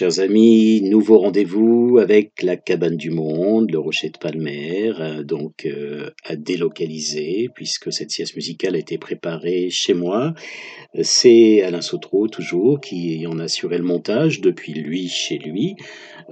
chers amis, nouveau rendez-vous avec la cabane du monde, le rocher de Palmer, euh, donc euh, à délocaliser puisque cette sieste musicale a été préparée chez moi. C'est Alain Sautreau toujours qui en assurait le montage depuis lui chez lui.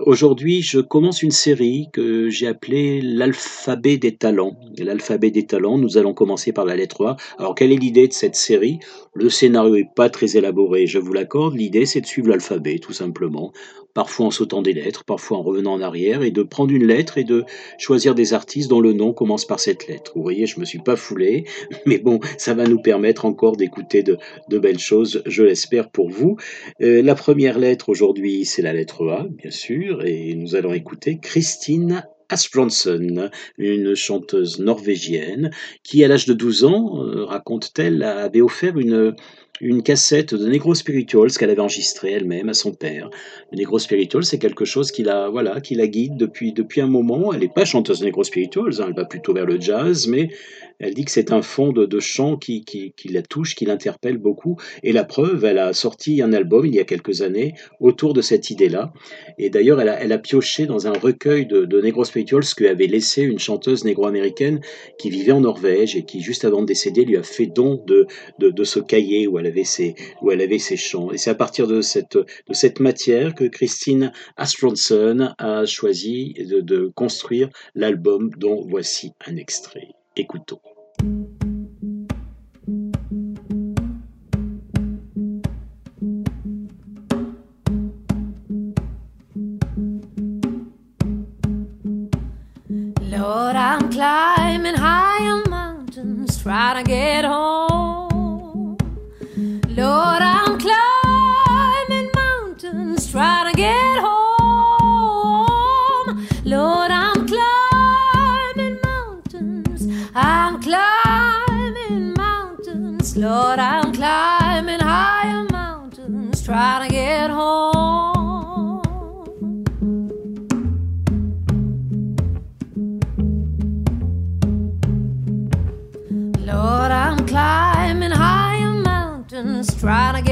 Aujourd'hui je commence une série que j'ai appelée l'alphabet des talents. L'alphabet des talents, nous allons commencer par la lettre A. Alors quelle est l'idée de cette série? Le scénario est pas très élaboré, je vous l'accorde, l'idée c'est de suivre l'alphabet tout simplement, parfois en sautant des lettres, parfois en revenant en arrière, et de prendre une lettre et de choisir des artistes dont le nom commence par cette lettre. Vous voyez, je me suis pas foulé, mais bon, ça va nous permettre encore d'écouter de, de belles choses, je l'espère pour vous. Euh, la première lettre aujourd'hui, c'est la lettre A, bien sûr, et nous allons écouter Christine Asbjornsen, une chanteuse norvégienne qui, à l'âge de 12 ans, euh, raconte-t-elle, avait offert une, une cassette de Negro Spirituals qu'elle avait enregistrée elle-même à son père. Le Negro Spirituals, c'est quelque chose qui la, voilà, qui la guide depuis, depuis un moment. Elle n'est pas chanteuse Negro Spirituals, hein, elle va plutôt vers le jazz, mais elle dit que c'est un fond de, de chant qui, qui, la touche, qui l'interpelle beaucoup. Et la preuve, elle a sorti un album il y a quelques années autour de cette idée-là. Et d'ailleurs, elle a, pioché dans un recueil de, de Negro Spirituals que avait laissé une chanteuse négro-américaine qui vivait en Norvège et qui, juste avant de décéder, lui a fait don de, de, de ce cahier où elle avait ses, où elle avait ses chants. Et c'est à partir de cette, de cette matière que Christine Astronson a choisi de, construire l'album dont voici un extrait. Écoutons. Lord. Trying to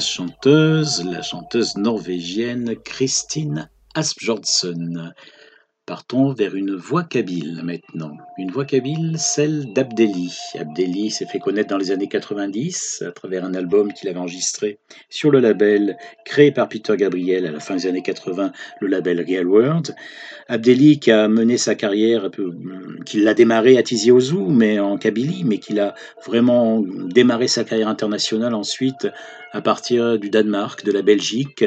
chanteuse, la chanteuse norvégienne Christine Asbjordsson. Partons vers une voix kabyle maintenant. Une voix kabyle, celle d'Abdelli. Abdelli s'est fait connaître dans les années 90 à travers un album qu'il avait enregistré sur le label créé par Peter Gabriel à la fin des années 80, le label Real World. Abdelli qui a mené sa carrière, un peu, qui l'a démarré à Tizi Ouzou, mais en Kabylie, mais qui a vraiment démarré sa carrière internationale ensuite à partir du Danemark, de la Belgique.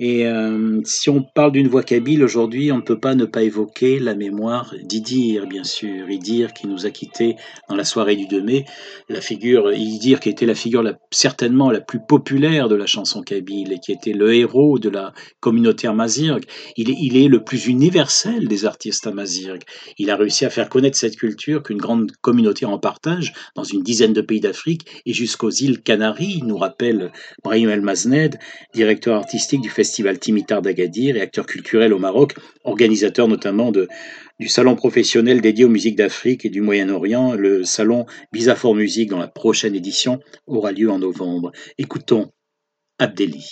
Et euh, si on parle d'une voix kabyle aujourd'hui, on ne peut pas ne pas évoquer la mémoire d'Idir, bien sûr. Idir qui nous a quittés dans la soirée du 2 mai. La figure, Idir qui était la figure certainement la plus populaire de la chanson kabyle et qui était le héros de la communauté amazigh. Il il est le plus universel des artistes amazigh. Il a réussi à faire connaître cette culture qu'une grande communauté en partage dans une dizaine de pays d'Afrique et jusqu'aux îles Canaries, nous rappelle Brahim El Mazned, directeur artistique du festival Timitar d'Agadir et acteur culturel au Maroc, organisateur notamment de, du salon professionnel dédié aux musiques d'Afrique et du Moyen-Orient. Le salon Bisafor Musique, dans la prochaine édition, aura lieu en novembre. Écoutons Abdelli.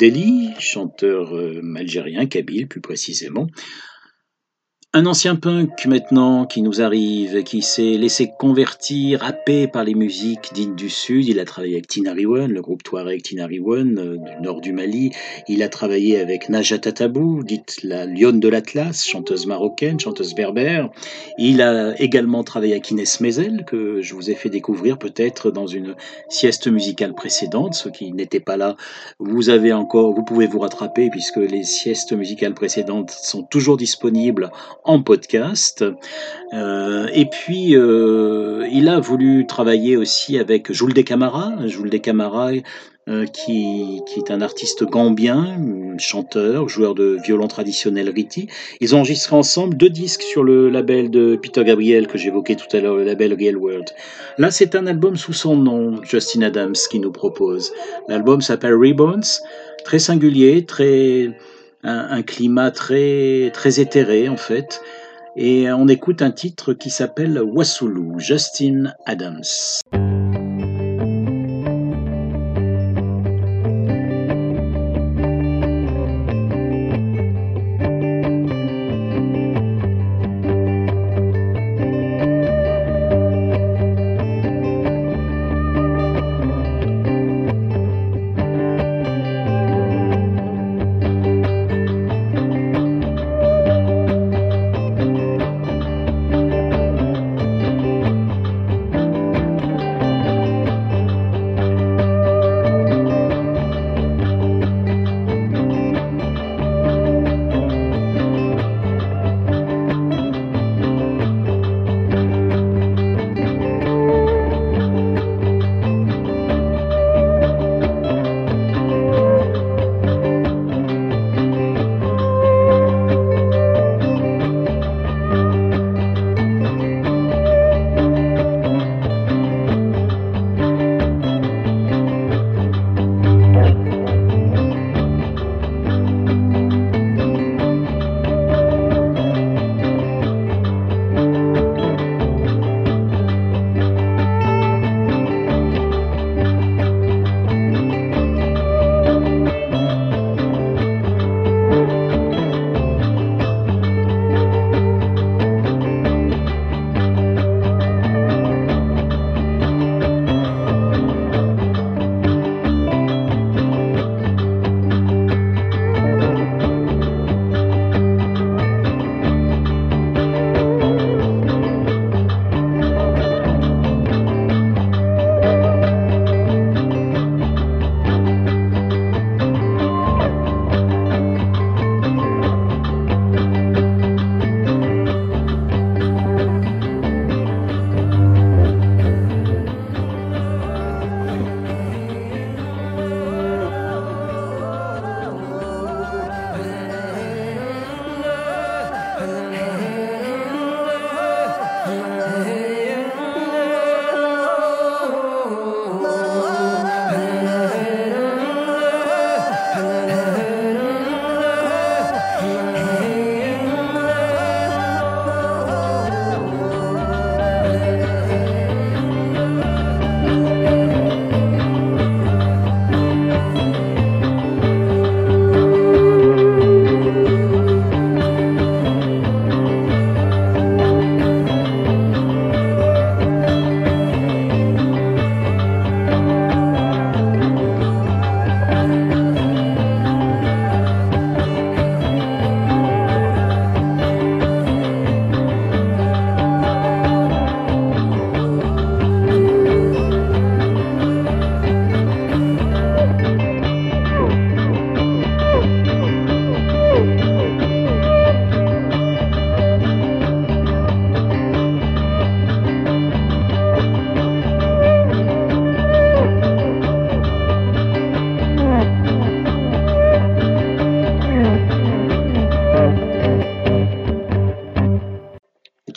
Abdelli, chanteur euh, algérien, kabyle plus précisément. Un ancien punk maintenant qui nous arrive, qui s'est laissé convertir, happé par les musiques dites du Sud. Il a travaillé avec Tinariwen, le groupe Touareg Tinariwen euh, du nord du Mali. Il a travaillé avec Najat Tatabou, dite la lionne de l'Atlas, chanteuse marocaine, chanteuse berbère. Il a également travaillé avec Inès Mezel, que je vous ai fait découvrir peut-être dans une sieste musicale précédente. Ceux qui n'étaient pas là, vous avez encore, vous pouvez vous rattraper puisque les siestes musicales précédentes sont toujours disponibles en podcast. Euh, et puis, euh, il a voulu travailler aussi avec Jules Descamara, Jules Descamara euh, qui, qui est un artiste gambien, chanteur, joueur de violon traditionnel Riti. Ils ont enregistré ensemble deux disques sur le label de Peter Gabriel que j'évoquais tout à l'heure, le label Real World. Là, c'est un album sous son nom, Justin Adams, qui nous propose. L'album s'appelle Rebounds, très singulier, très un, climat très très éthéré en fait. Et on écoute un titre qui s'appelle Wassoulou, Justin Adams.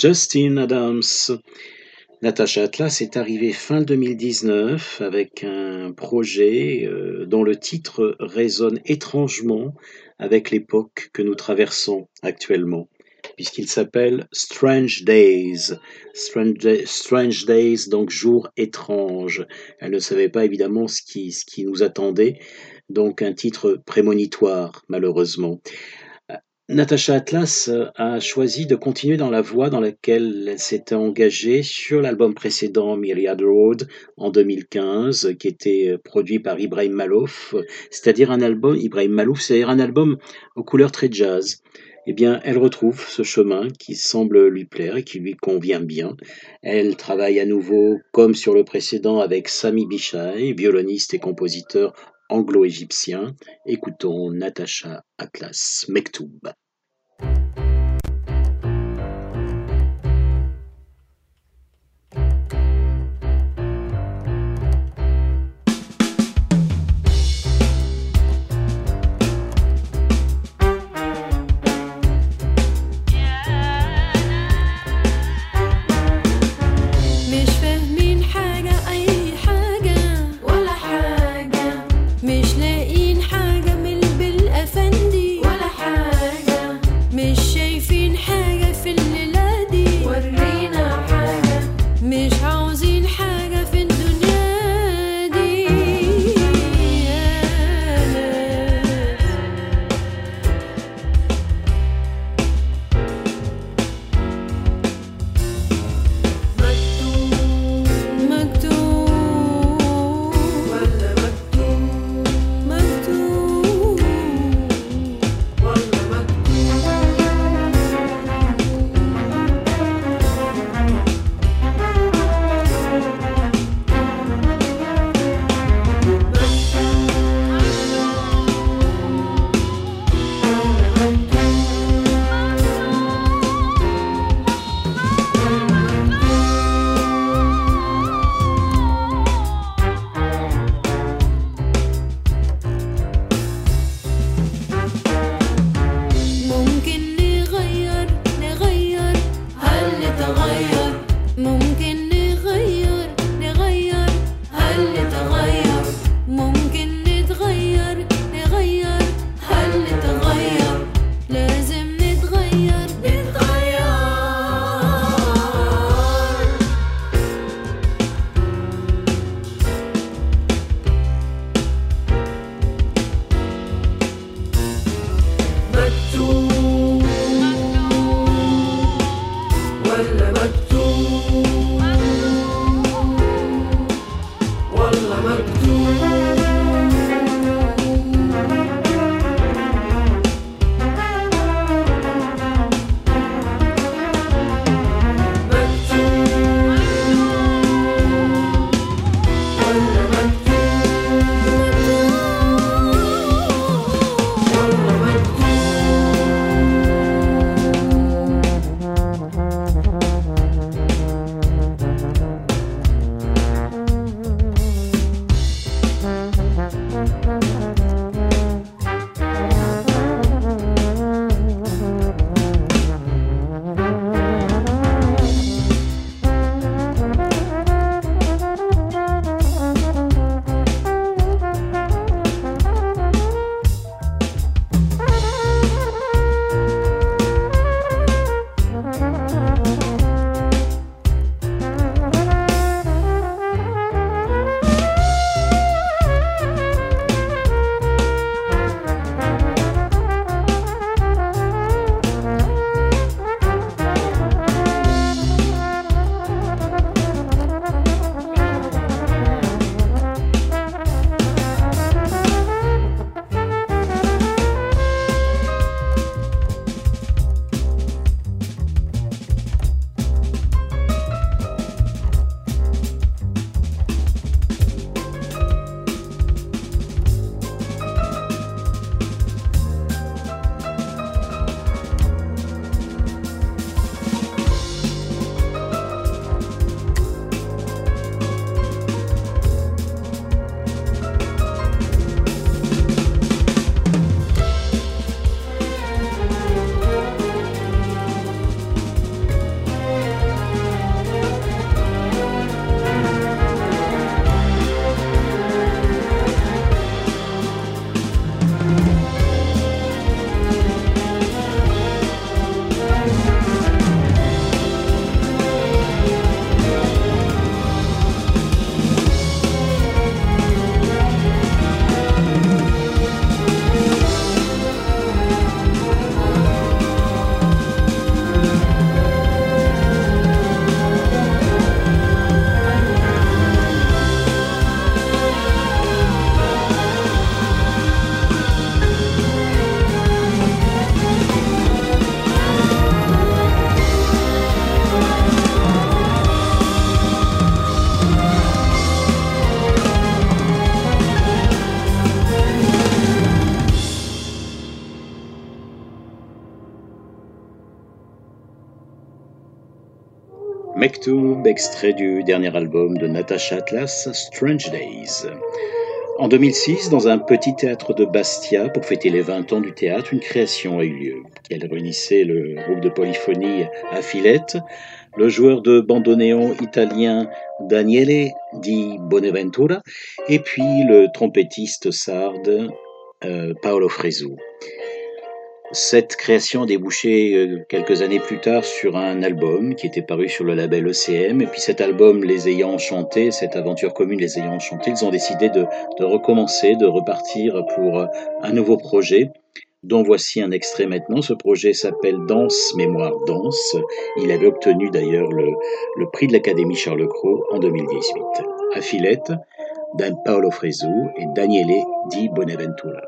Justin Adams. Natasha Atlas est arrivée fin 2019 avec un projet euh, dont le titre résonne étrangement avec l'époque que nous traversons actuellement. puisqu'il s'appelle Strange Days. Strange, Days, donc jour étrange. Elle ne savait pas évidemment ce qui nous attendait, donc un titre prémonitoire, malheureusement. Natacha Atlas a choisi de continuer dans la voie dans laquelle elle s'était engagée sur l'album précédent Myriad Road en 2015, qui était produit par Ibrahim Malouf, c'est-à-dire un album, Ibrahim Malouf, c'est-à-dire un album aux couleurs très jazz. Eh bien, elle retrouve ce chemin qui semble lui plaire et qui lui convient bien. Elle travaille à nouveau, comme sur le précédent, avec Sami Bichai, violoniste et compositeur anglo-égyptien. Écoutons Natacha Atlas Mektoub. Extrait du dernier album de Natasha Atlas, Strange Days. En 2006, dans un petit théâtre de Bastia, pour fêter les 20 ans du théâtre, une création a eu lieu. Elle réunissait le groupe de polyphonie à Filette, le joueur de bandoneon italien Daniele di Bonaventura, et puis le trompettiste sarde euh, Paolo Fresu. Cette création a débouché euh, quelques années plus tard sur un album qui était paru sur le label ECM. Et puis cet album les ayant enchantés, cette aventure commune les ayant enchantés, ils ont décidé de, recommencer, de repartir pour euh, un nouveau projet dont voici un extrait maintenant. Ce projet s'appelle Danse, Mémoire, Danse. Il avait obtenu d'ailleurs le, le prix de l'Académie Charles Cros en 2018. À Filette, Dan Paolo Fresu et Daniele Di Bonaventura.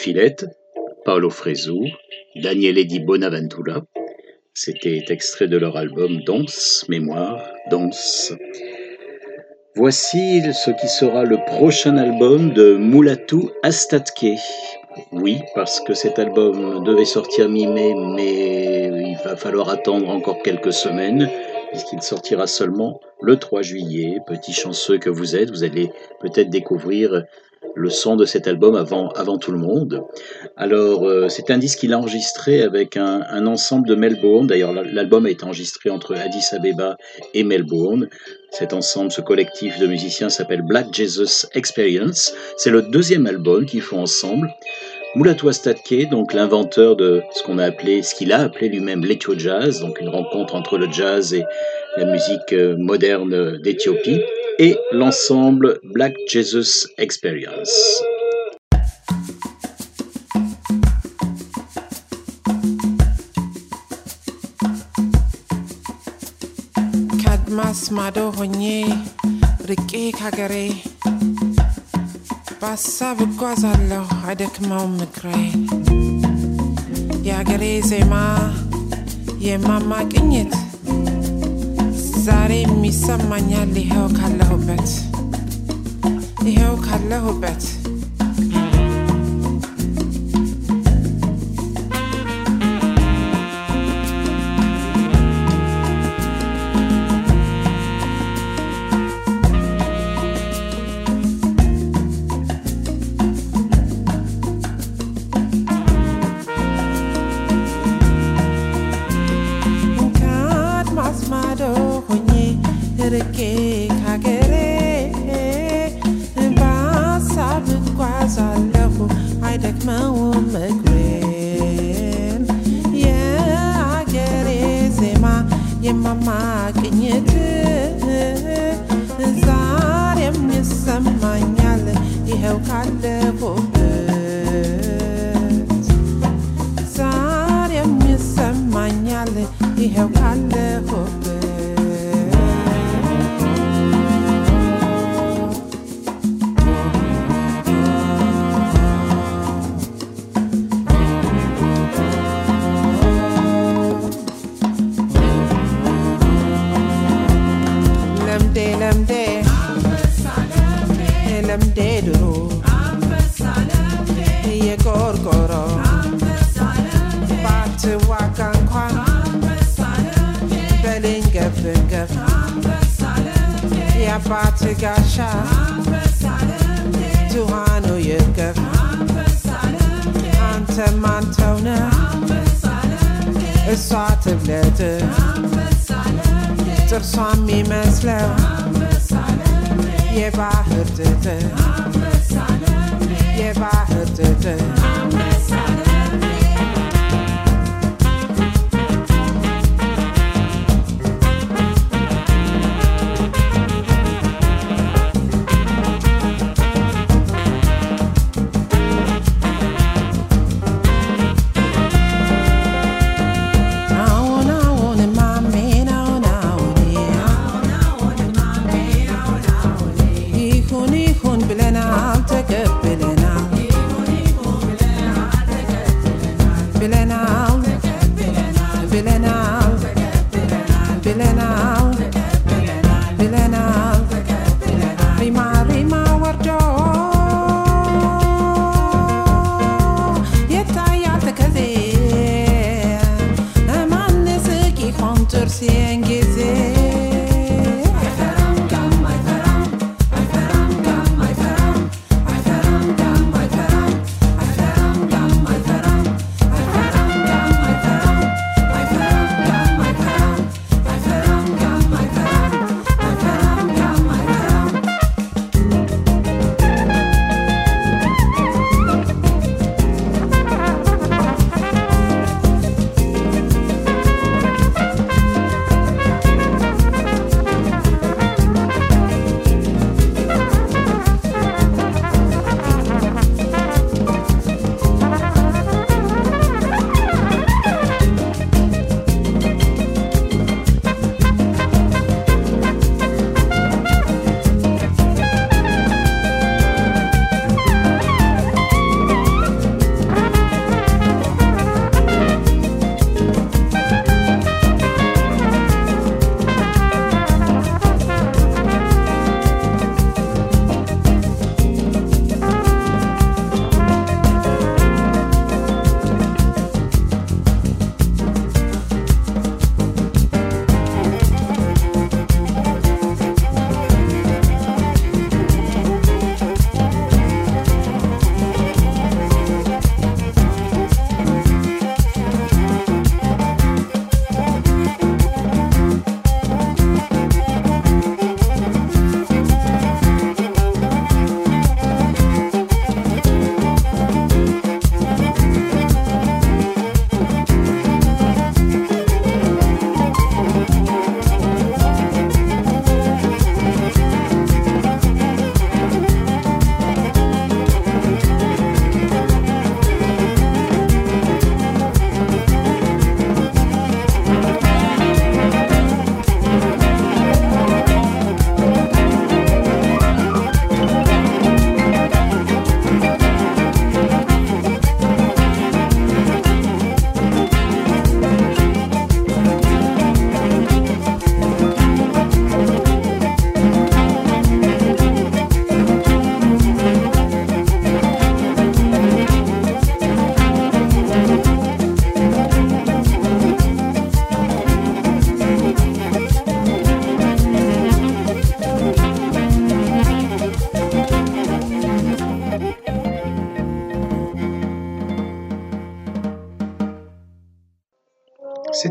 Affilette, Paolo Fresu, Daniele di Bonaventura. C'était extrait de leur album Danse, Mémoire, Danse. Voici ce qui sera le prochain album de Mulatu Astatke. Oui, parce que cet album devait sortir mi-mai, mais il va falloir attendre encore quelques semaines, puisqu'il sortira seulement le 3 juillet. Petit chanceux que vous êtes, vous allez peut-être découvrir le son de cet album avant, avant tout le monde. Alors, euh, c'est un disque qu'il a enregistré avec un, un ensemble de Melbourne. D'ailleurs, l'album a été enregistré entre Addis Abeba et Melbourne. Cet ensemble, ce collectif de musiciens s'appelle Black Jesus Experience. C'est le deuxième album qu'ils font ensemble. Mulatu Astatke, donc l'inventeur de ce qu'on a appelé, ce qu'il a appelé lui-même l'Ethio Jazz, donc une rencontre entre le jazz et la musique euh, moderne d'Éthiopie, et l'ensemble Black Jesus Experience. በሀሳብ እጓዛለሁ አይደክመውም እግሬ የአገሬ ዜማ የማማ ቅኝት። ዛሬም ይሰማኛል ይኸው ካለሁበት ይኸው ካለሁበት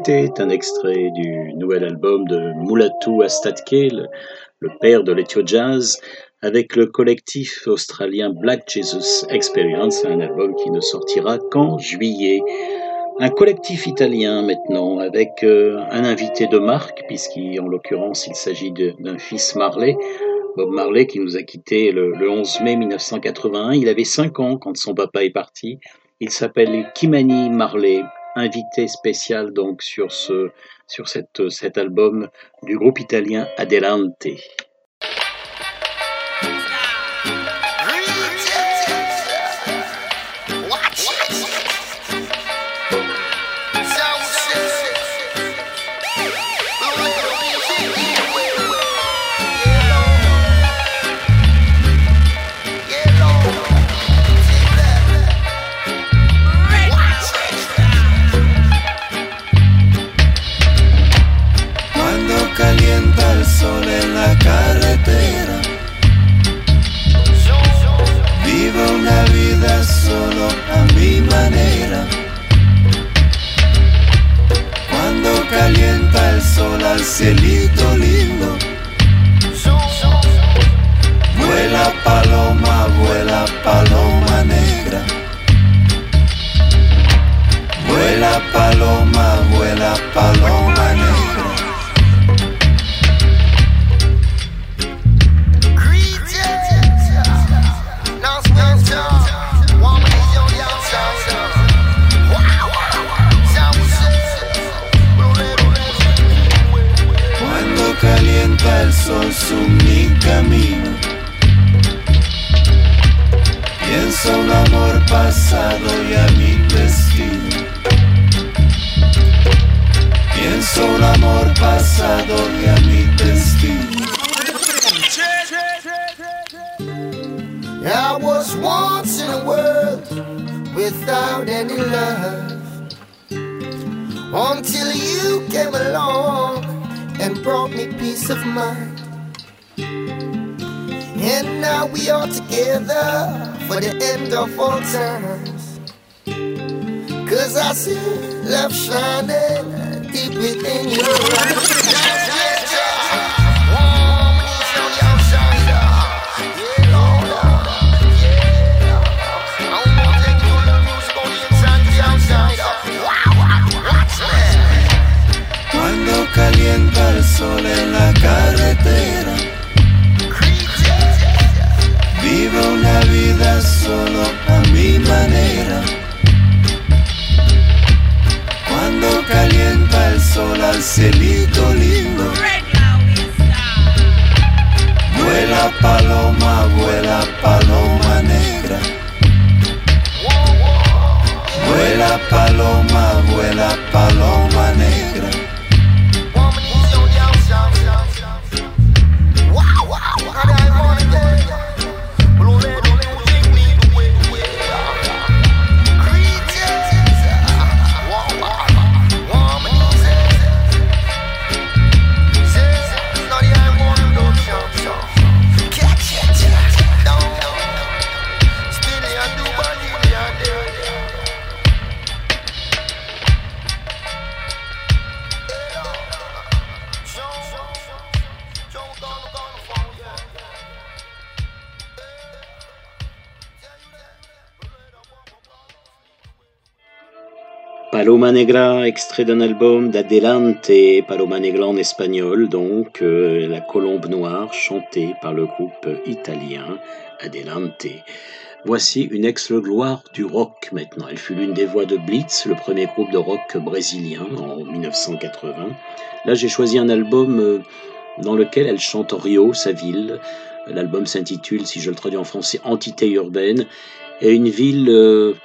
était un extrait du nouvel album de Mulatu Astatke, le, le père de l'Ethio Jazz, avec le collectif australien Black Jesus Experience, un album qui ne sortira qu'en juillet. Un collectif italien maintenant, avec euh, un invité de marque, puisqu'en l'occurrence il s'agit d'un fils Marley, Bob Marley, qui nous a quittés le, le 11 mai 1981. Il avait 5 ans quand son papa est parti. Il s'appelle Kimani Marley, invité spécial donc sur, ce, sur cette, cet album du groupe italien Adelante. Cielito lindo, vuela paloma, vuela paloma negra. Vuela paloma, vuela paloma Pienso un amor pasado y a mi destino. Pienso un amor pasado y a mi destino. I was once in a world without any love. Until you came along and brought me peace of mind. And now we are together for the end of all times. Cause I see love shining deep within your eyes. Cuando calienta el sol en la carretera Vivo una vida solo a mi manera. Cuando calienta el sol al cielito lindo Vuela paloma, vuela paloma negra. Vuela paloma, vuela paloma negra Paloma Negra, extrait d'un album d'Adelante, Paloma Negra en espagnol, donc euh, la colombe noire chantée par le groupe italien Adelante. Voici une ex-gloire du rock maintenant. Elle fut l'une des voix de Blitz, le premier groupe de rock brésilien en 1980. Là, j'ai choisi un album euh, dans lequel elle chante Rio, sa ville. L'album s'intitule, si je le traduis en français, Entité urbaine. Et une ville euh,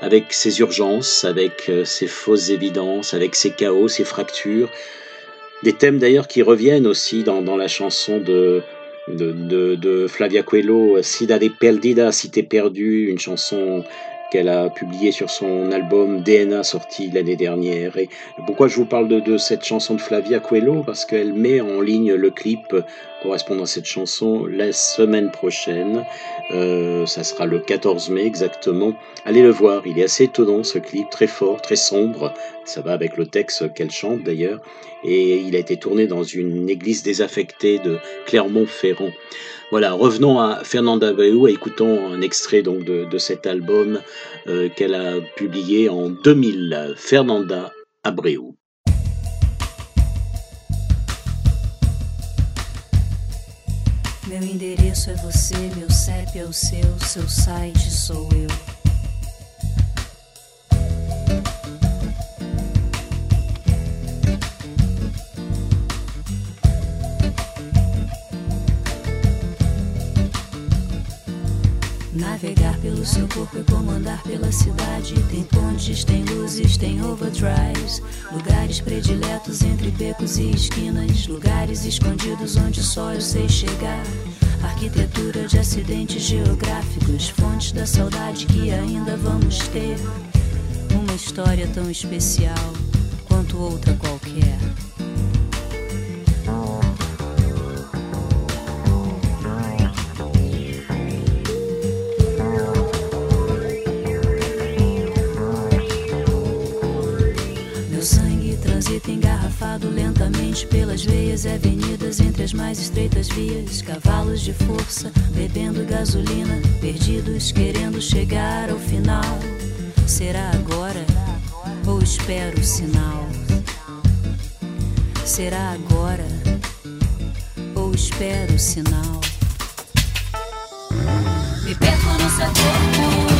avec ses urgences, avec euh, ses fausses évidences, avec ses chaos, ses fractures. Des thèmes d'ailleurs qui reviennent aussi dans, la chanson de, de, de, de Flavia Coelho, Cidade Perdida, Cité perdue, une chanson qu'elle a publiée sur son album DNA sorti l'année dernière. Et pourquoi je vous parle de, de cette chanson de Flavia Coelho? Parce qu'elle met en ligne le clip correspondant à cette chanson la semaine prochaine. Euh, ça sera le 14 mai exactement. Allez le voir, il est assez étonnant ce clip, très fort, très sombre, Ça va avec le texte qu'elle chante d'ailleurs. Et il a été tourné dans une église désaffectée de Clermont-Ferrand. Voilà, revenons à Fernanda Abreu et écoutons un extrait de, cet album euh, qu'elle a publié en 2000, Fernanda Abreu. Pelo seu corpo e comandar pela cidade. Tem pontes, tem luzes, tem overdrives. Lugares prediletos entre becos e esquinas. Lugares escondidos onde só eu sei chegar. Arquitetura de acidentes geográficos. Fontes da saudade que ainda vamos ter. Uma história tão especial quanto outra qualquer. Lentamente pelas veias e avenidas entre as mais estreitas vias. Cavalos de força bebendo gasolina, perdidos querendo chegar ao final. Será agora ou espero o sinal? Será agora ou espero o sinal? Me perco no seu corpo.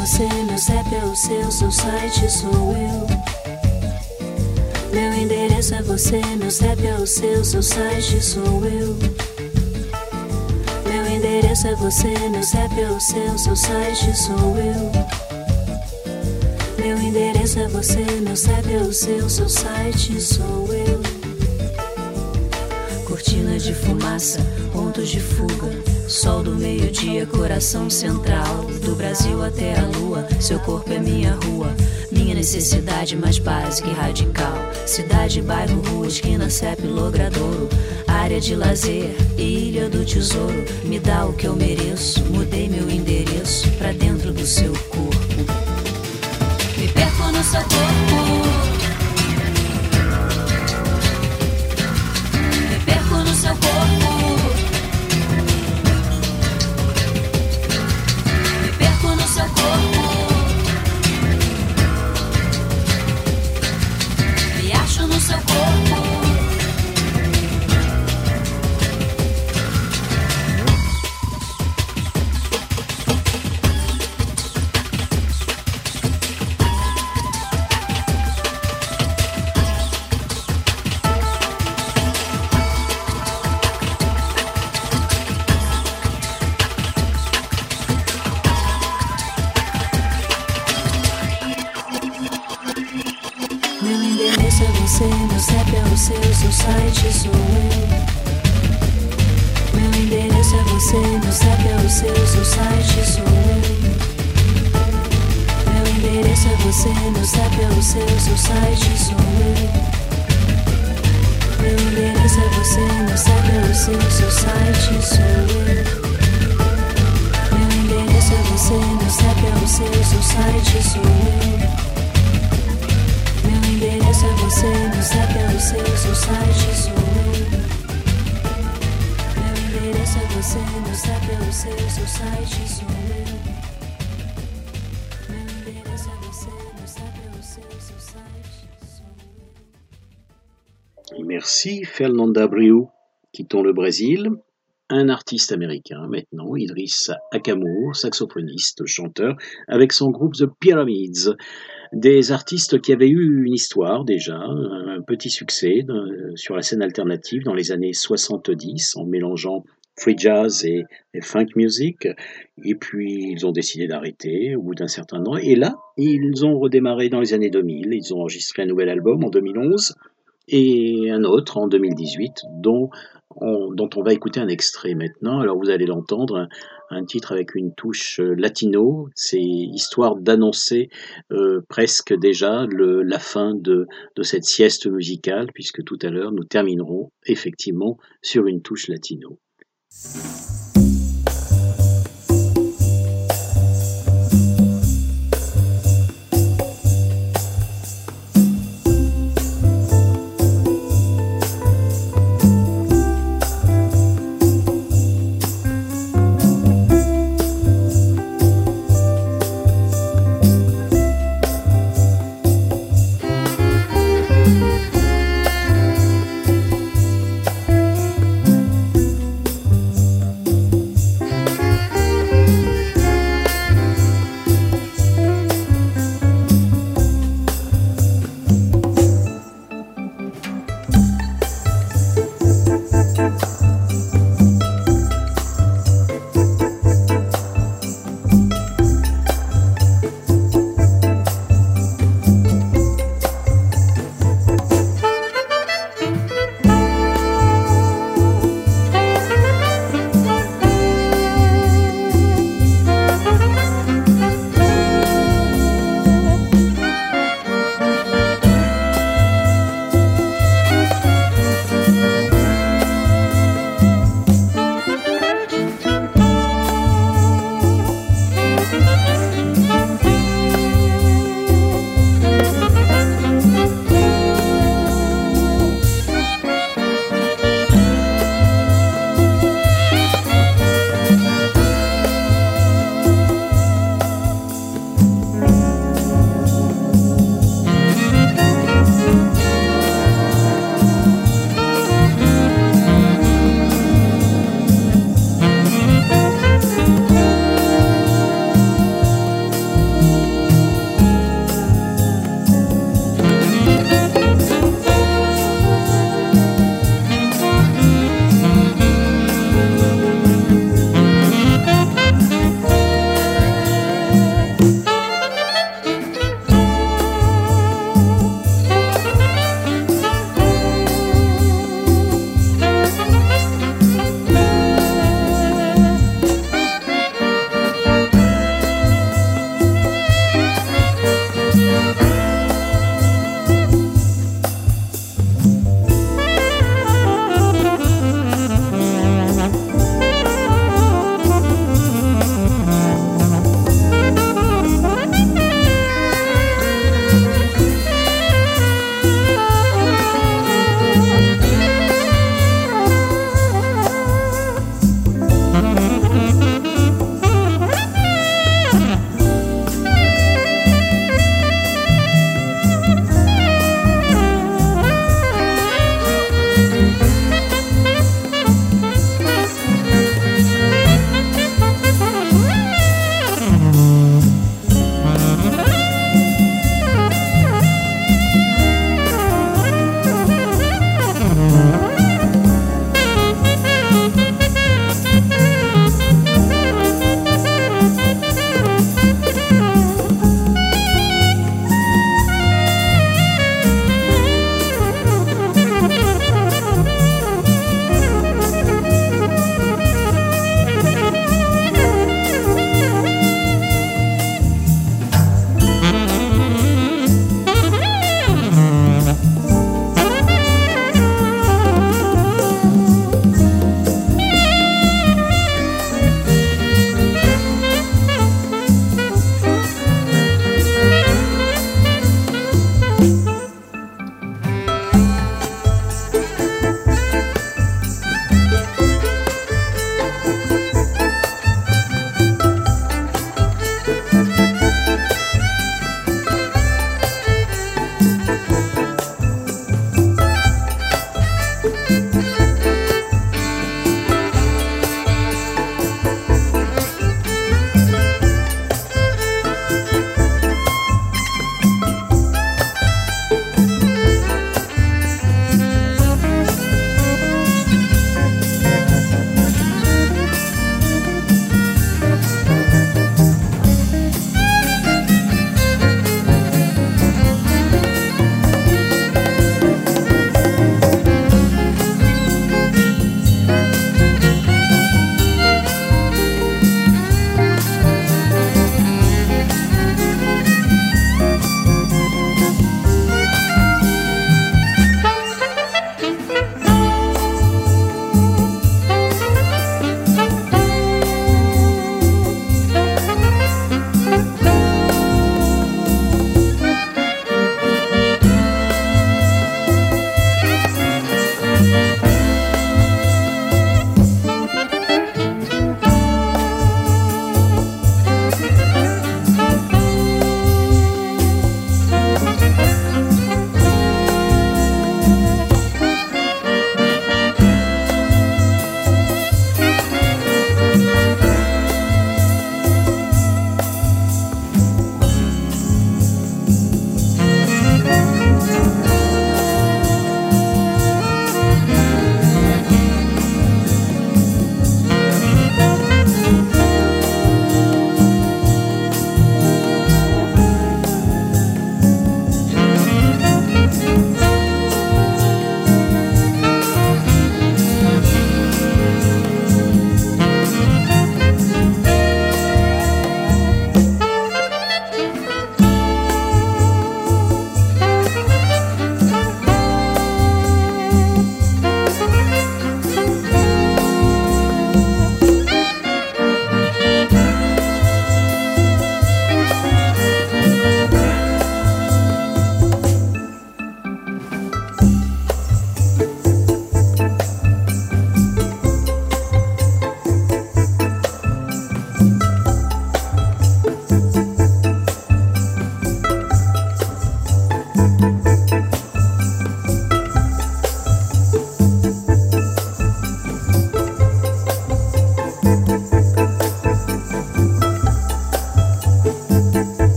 Você, meu CEP é o seu, seu site sou eu. Meu endereço é você, meu CEP é o seu, seu site sou eu. Meu endereço é você, meu CEP é o seu, seu site sou eu endereço é você, meu CEP é o seu, seu site sou eu. Cortina de fumaça, pontos de fuga. Sol do meio-dia, coração central. Do Brasil até a lua, seu corpo é minha rua. Minha necessidade mais básica e radical. Cidade, bairro, rua, esquina, CEP, logradouro. Área de lazer, ilha do tesouro. Me dá o que eu mereço. Mudei meu endereço pra dentro do seu corpo perco no seu corpo. Me perco no seu corpo. Merci Fernanda Abreu. Quittons le Brésil. Un artiste américain maintenant, Idris Akamour, saxophoniste, chanteur, avec son groupe The Pyramids. Des artistes qui avaient eu une histoire déjà, un petit succès sur la scène alternative dans les années 70 en mélangeant free jazz et, funk music. Et puis ils ont décidé d'arrêter au bout d'un certain temps. Et là, ils ont redémarré dans les années 2000. Ils ont enregistré un nouvel album en 2011 et un autre en 2018 dont on- dont on va écouter un extrait maintenant. Alors vous allez l'entendre, un, titre avec une touche euh, latino. C'est histoire d'annoncer euh, presque déjà le, la fin de, de cette sieste musicale, puisque tout à l'heure nous terminerons effectivement sur une touche latino. you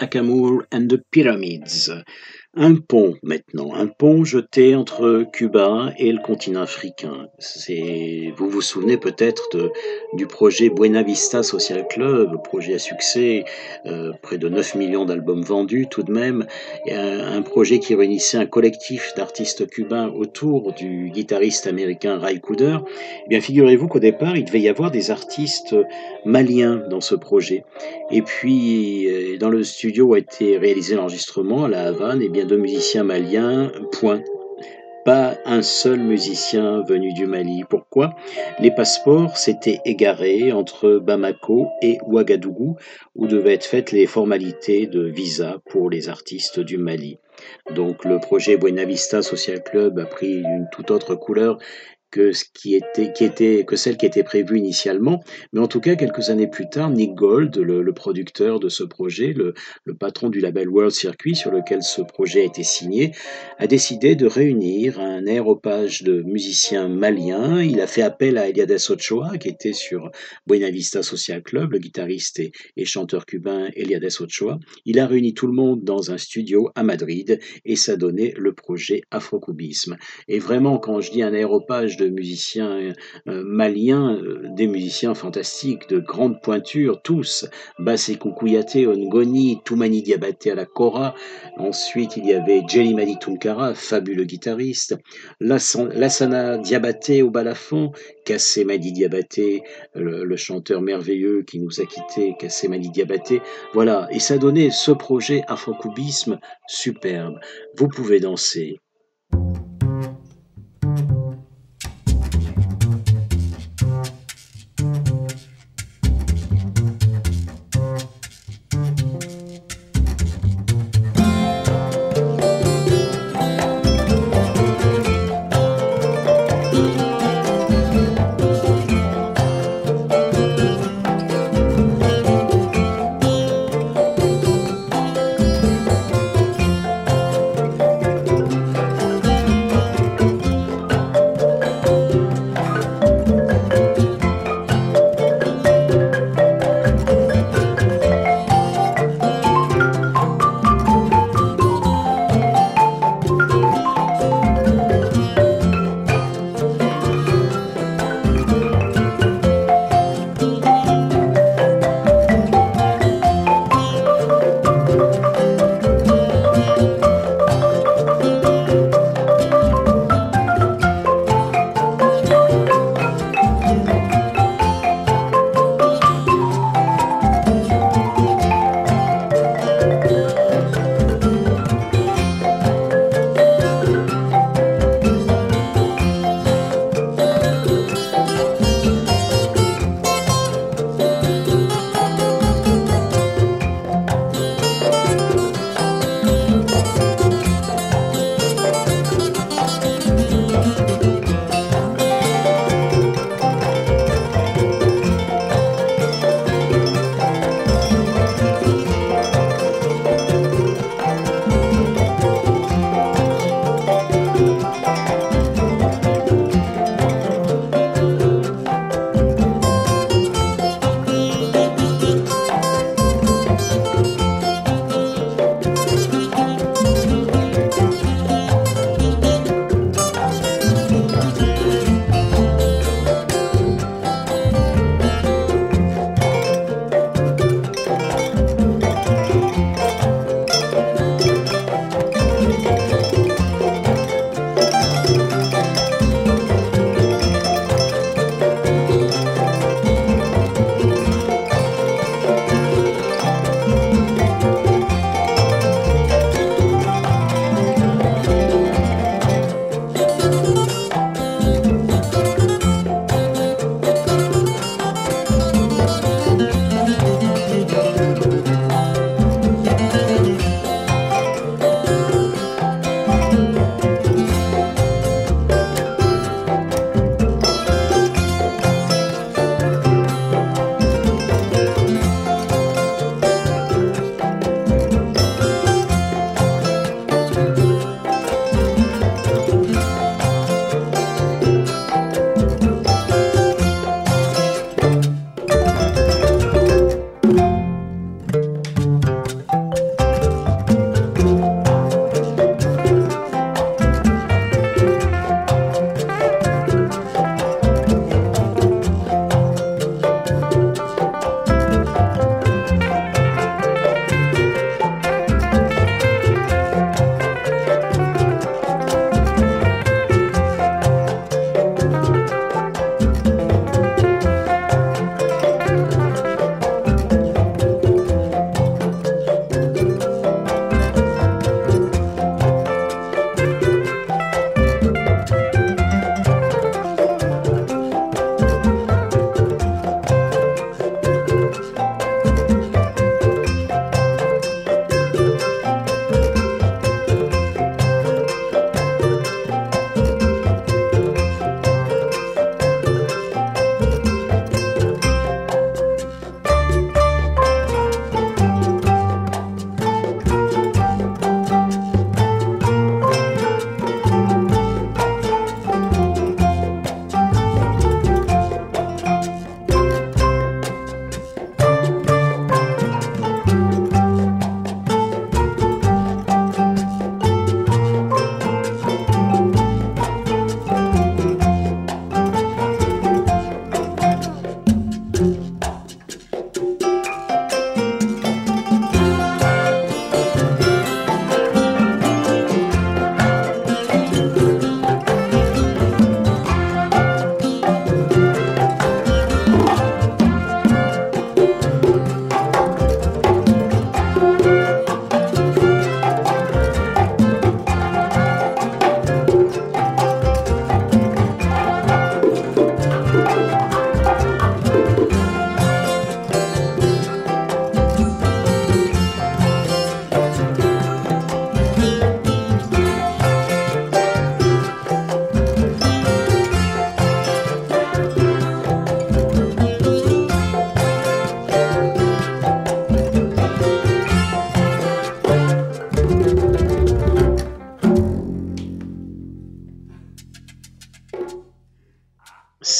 Akamur and the Pyramids. Un pont maintenant, un pont jeté entre Cuba et le continent africain. Vous vous souvenez peut-être du projet Buena Vista Social Club, projet à succès, euh, près de 9 millions d'albums vendus tout de même, un, projet qui réunissait un collectif d'artistes cubains autour du guitariste américain Ray Cooder. Eh bien, figurez-vous qu'au départ, il devait y avoir des artistes maliens dans ce projet. Et puis, euh, dans le studio où a été réalisé l'enregistrement à La Havane, eh bien, de musiciens maliens, point. Pas un seul musicien venu du Mali. Pourquoi? Les passeports s'étaient égarés entre Bamako et Ouagadougou, où devaient être faites les formalités de visa pour les artistes du Mali. Donc le projet Buena Vista Social Club a pris une toute autre couleur que ce qui était, que celle qui était prévue initialement. Mais en tout cas, quelques années plus tard, Nick Gold, le, producteur de ce projet, le, le, patron du label World Circuit sur lequel ce projet a été signé, a décidé de réunir un aéropage de musiciens maliens. Il a fait appel à Eliades Ochoa, qui était sur Buena Vista Social Club, le guitariste et, et chanteur cubain Eliades Ochoa. Il a réuni tout le monde dans un studio à Madrid et ça donnait le projet Afrocubisme. Et vraiment, quand je dis un aéropage de musiciens euh, maliens, euh, des musiciens fantastiques, de grande pointure, tous. Bassé Kouyaté, Ongoni, Toumani Diabaté à la Kora. Ensuite, il y avait Jelly Tunkara, fabuleux guitariste. Lassana Diabaté au balafon. Kassé Madi Diabaté, le, chanteur merveilleux qui nous a quittés, Kassé Madi Diabaté. Voilà. Et ça donnait ce projet afro-cubisme superbe. Vous pouvez danser.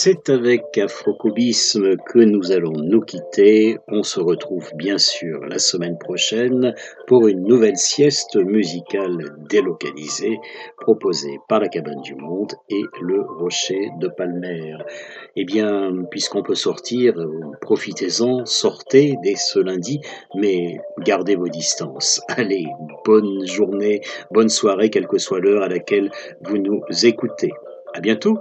C'est avec Afrocubisme que nous allons nous quitter. On se retrouve bien sûr la semaine prochaine pour une nouvelle sieste musicale délocalisée proposée par la Cabane du Monde et le Rocher de Palmer. Eh bien, puisqu'on peut sortir, profitez-en, sortez dès ce lundi, mais gardez vos distances. Allez, bonne journée, bonne soirée, quelle que soit l'heure à laquelle vous nous écoutez. À bientôt!